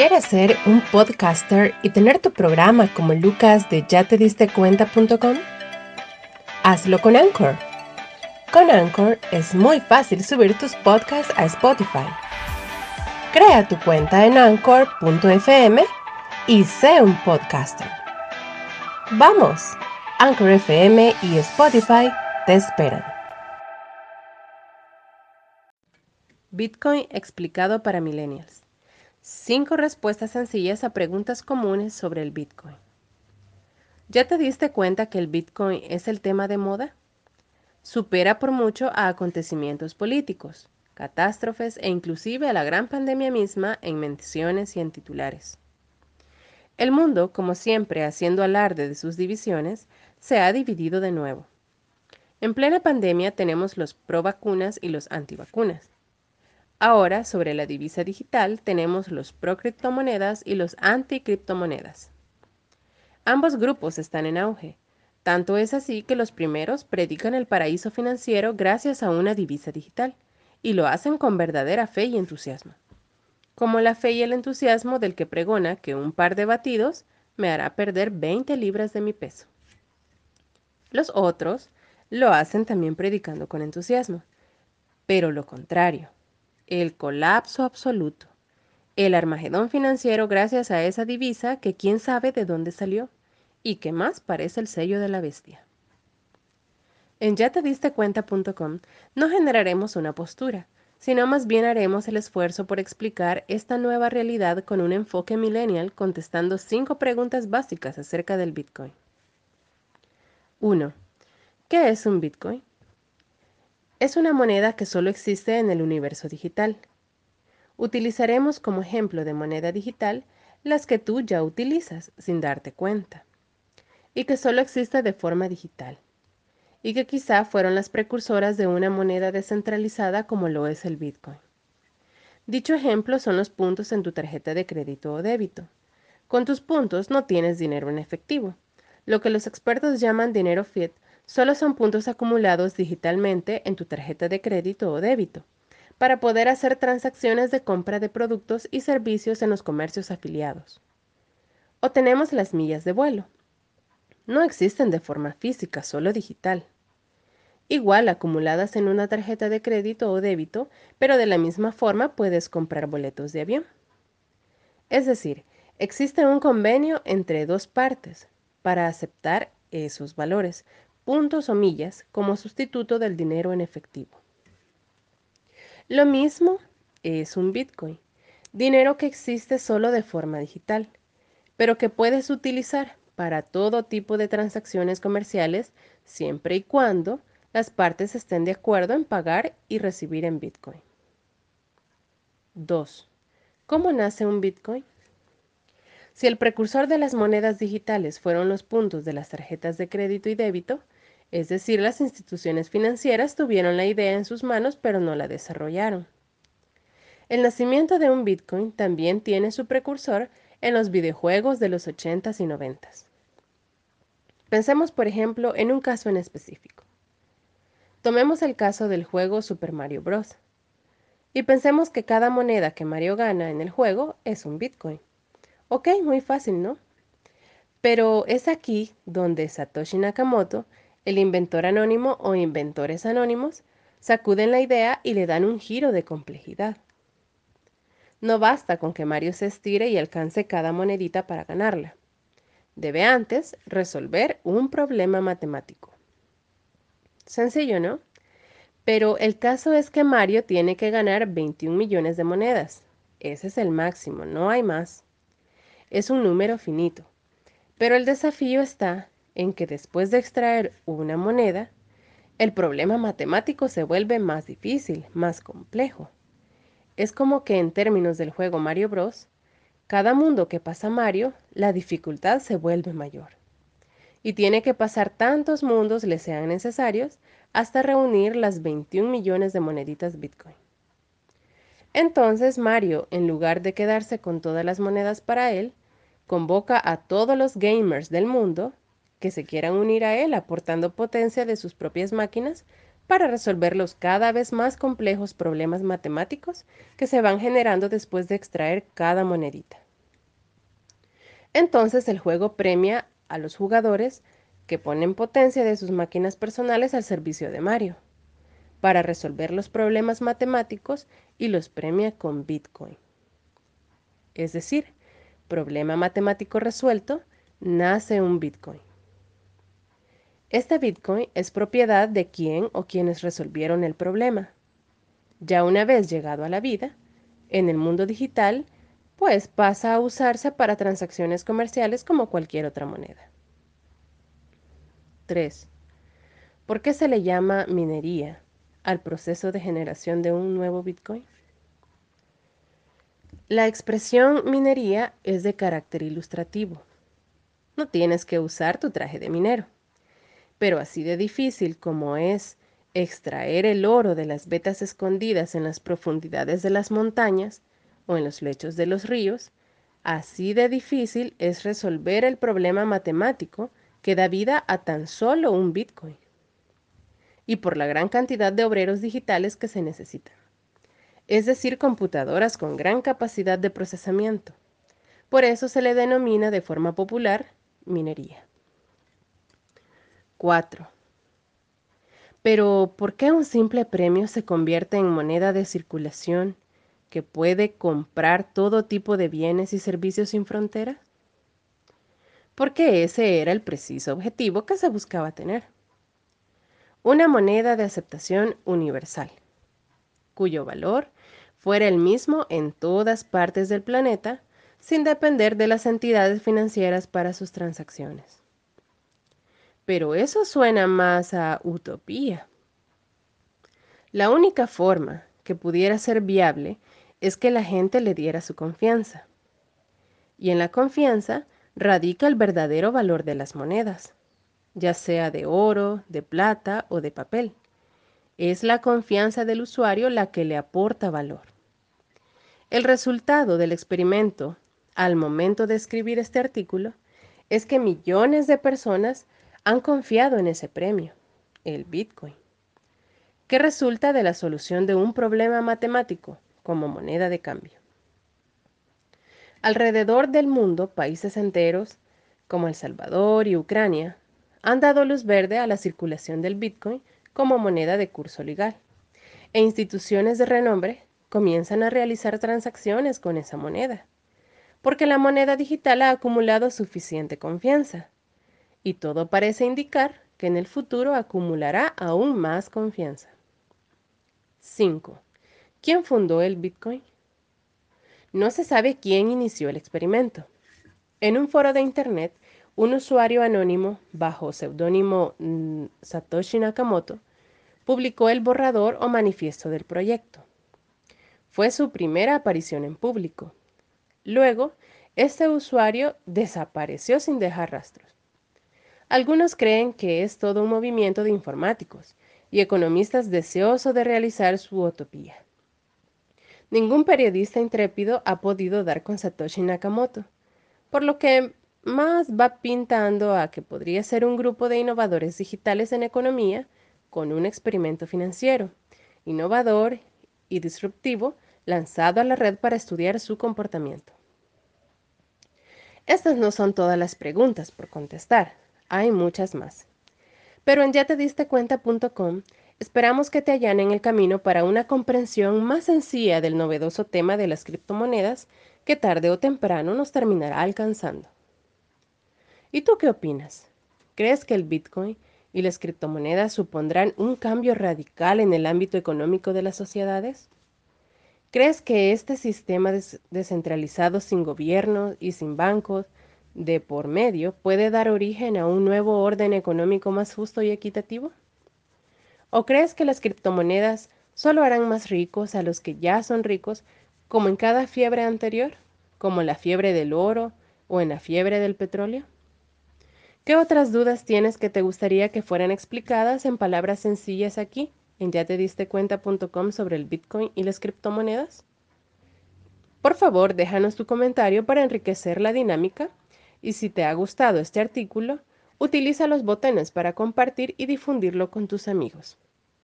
¿Quieres ser un podcaster y tener tu programa como Lucas de ya? Hazlo con Anchor. Con Anchor es muy fácil subir tus podcasts a Spotify. Crea tu cuenta en anchor.fm y sé un podcaster. Vamos, Anchor FM y Spotify te esperan. Bitcoin explicado para millennials. Cinco respuestas sencillas a preguntas comunes sobre el Bitcoin. ¿Ya te diste cuenta que el Bitcoin es el tema de moda? Supera por mucho a acontecimientos políticos, catástrofes e inclusive a la gran pandemia misma en menciones y en titulares. El mundo, como siempre haciendo alarde de sus divisiones, se ha dividido de nuevo. En plena pandemia tenemos los pro vacunas y los antivacunas. Ahora, sobre la divisa digital, tenemos los pro criptomonedas y los anti criptomonedas. Ambos grupos están en auge. Tanto es así que los primeros predican el paraíso financiero gracias a una divisa digital, y lo hacen con verdadera fe y entusiasmo. Como la fe y el entusiasmo del que pregona que un par de batidos me hará perder 20 libras de mi peso. Los otros lo hacen también predicando con entusiasmo, pero lo contrario, el colapso absoluto, el armagedón financiero gracias a esa divisa que quién sabe de dónde salió y que más parece el sello de la bestia. En ya te diste cuenta.com no generaremos una postura, sino más bien haremos el esfuerzo por explicar esta nueva realidad con un enfoque millennial contestando cinco preguntas básicas acerca del Bitcoin. 1. ¿Qué es un Bitcoin? Es una moneda que solo existe en el universo digital. Utilizaremos como ejemplo de moneda digital las que tú ya utilizas sin darte cuenta y que solo existe de forma digital y que quizá fueron las precursoras de una moneda descentralizada como lo es el Bitcoin. Dicho ejemplo son los puntos en tu tarjeta de crédito o débito. Con tus puntos no tienes dinero en efectivo. Lo que los expertos llaman dinero fiat solo son puntos acumulados digitalmente en tu tarjeta de crédito o débito para poder hacer transacciones de compra de productos y servicios en los comercios afiliados. O tenemos las millas de vuelo. No existen de forma física, solo digital. Igual acumuladas en una tarjeta de crédito o débito, pero de la misma forma puedes comprar boletos de avión. Es decir, existe un convenio entre dos partes para aceptar esos valores, puntos o millas como sustituto del dinero en efectivo. Lo mismo es un Bitcoin, dinero que existe solo de forma digital, pero que puedes utilizar para todo tipo de transacciones comerciales siempre y cuando las partes estén de acuerdo en pagar y recibir en Bitcoin. 2. ¿Cómo nace un Bitcoin? Si el precursor de las monedas digitales fueron los puntos de las tarjetas de crédito y débito, es decir, las instituciones financieras tuvieron la idea en sus manos pero no la desarrollaron. El nacimiento de un Bitcoin también tiene su precursor en los videojuegos de los 80s y 90s. Pensemos, por ejemplo, en un caso en específico. Tomemos el caso del juego Super Mario Bros. Y pensemos que cada moneda que Mario gana en el juego es un Bitcoin. Ok, muy fácil, ¿no? Pero es aquí donde Satoshi Nakamoto el inventor anónimo o inventores anónimos sacuden la idea y le dan un giro de complejidad. No basta con que Mario se estire y alcance cada monedita para ganarla. Debe antes resolver un problema matemático. Sencillo, ¿no? Pero el caso es que Mario tiene que ganar 21 millones de monedas. Ese es el máximo, no hay más. Es un número finito. Pero el desafío está en que después de extraer una moneda, el problema matemático se vuelve más difícil, más complejo. Es como que en términos del juego Mario Bros, cada mundo que pasa Mario, la dificultad se vuelve mayor. Y tiene que pasar tantos mundos le sean necesarios hasta reunir las 21 millones de moneditas Bitcoin. Entonces Mario, en lugar de quedarse con todas las monedas para él, convoca a todos los gamers del mundo que se quieran unir a él aportando potencia de sus propias máquinas para resolver los cada vez más complejos problemas matemáticos que se van generando después de extraer cada monedita. Entonces el juego premia a los jugadores que ponen potencia de sus máquinas personales al servicio de Mario para resolver los problemas matemáticos y los premia con Bitcoin. Es decir, problema matemático resuelto, nace un Bitcoin. Este Bitcoin es propiedad de quien o quienes resolvieron el problema. Ya una vez llegado a la vida, en el mundo digital, pues pasa a usarse para transacciones comerciales como cualquier otra moneda. 3. ¿Por qué se le llama minería al proceso de generación de un nuevo Bitcoin? La expresión minería es de carácter ilustrativo. No tienes que usar tu traje de minero. Pero así de difícil como es extraer el oro de las vetas escondidas en las profundidades de las montañas o en los lechos de los ríos, así de difícil es resolver el problema matemático que da vida a tan solo un Bitcoin. Y por la gran cantidad de obreros digitales que se necesitan es decir, computadoras con gran capacidad de procesamiento. Por eso se le denomina de forma popular minería. 4. Pero, ¿por qué un simple premio se convierte en moneda de circulación que puede comprar todo tipo de bienes y servicios sin frontera? Porque ese era el preciso objetivo que se buscaba tener. Una moneda de aceptación universal, cuyo valor fuera el mismo en todas partes del planeta, sin depender de las entidades financieras para sus transacciones. Pero eso suena más a utopía. La única forma que pudiera ser viable es que la gente le diera su confianza. Y en la confianza radica el verdadero valor de las monedas, ya sea de oro, de plata o de papel. Es la confianza del usuario la que le aporta valor. El resultado del experimento al momento de escribir este artículo es que millones de personas han confiado en ese premio, el Bitcoin, que resulta de la solución de un problema matemático como moneda de cambio. Alrededor del mundo, países enteros, como El Salvador y Ucrania, han dado luz verde a la circulación del Bitcoin como moneda de curso legal, e instituciones de renombre comienzan a realizar transacciones con esa moneda, porque la moneda digital ha acumulado suficiente confianza, y todo parece indicar que en el futuro acumulará aún más confianza. 5. ¿Quién fundó el Bitcoin? No se sabe quién inició el experimento. En un foro de Internet, un usuario anónimo bajo seudónimo mm, Satoshi Nakamoto publicó el borrador o manifiesto del proyecto. Fue su primera aparición en público. Luego, este usuario desapareció sin dejar rastros. Algunos creen que es todo un movimiento de informáticos y economistas deseosos de realizar su utopía. Ningún periodista intrépido ha podido dar con Satoshi Nakamoto, por lo que más va pintando a que podría ser un grupo de innovadores digitales en economía con un experimento financiero, innovador y disruptivo lanzado a la red para estudiar su comportamiento. Estas no son todas las preguntas por contestar, hay muchas más. Pero en yatedistecuenta.com esperamos que te allanen el camino para una comprensión más sencilla del novedoso tema de las criptomonedas que tarde o temprano nos terminará alcanzando. ¿Y tú qué opinas? ¿Crees que el Bitcoin y las criptomonedas supondrán un cambio radical en el ámbito económico de las sociedades? ¿Crees que este sistema descentralizado sin gobierno y sin bancos de por medio puede dar origen a un nuevo orden económico más justo y equitativo? ¿O crees que las criptomonedas solo harán más ricos a los que ya son ricos como en cada fiebre anterior, como la fiebre del oro o en la fiebre del petróleo? ¿Qué otras dudas tienes que te gustaría que fueran explicadas en palabras sencillas aquí? en ya te diste cuenta.com sobre el Bitcoin y las criptomonedas? Por favor, déjanos tu comentario para enriquecer la dinámica y si te ha gustado este artículo, utiliza los botones para compartir y difundirlo con tus amigos.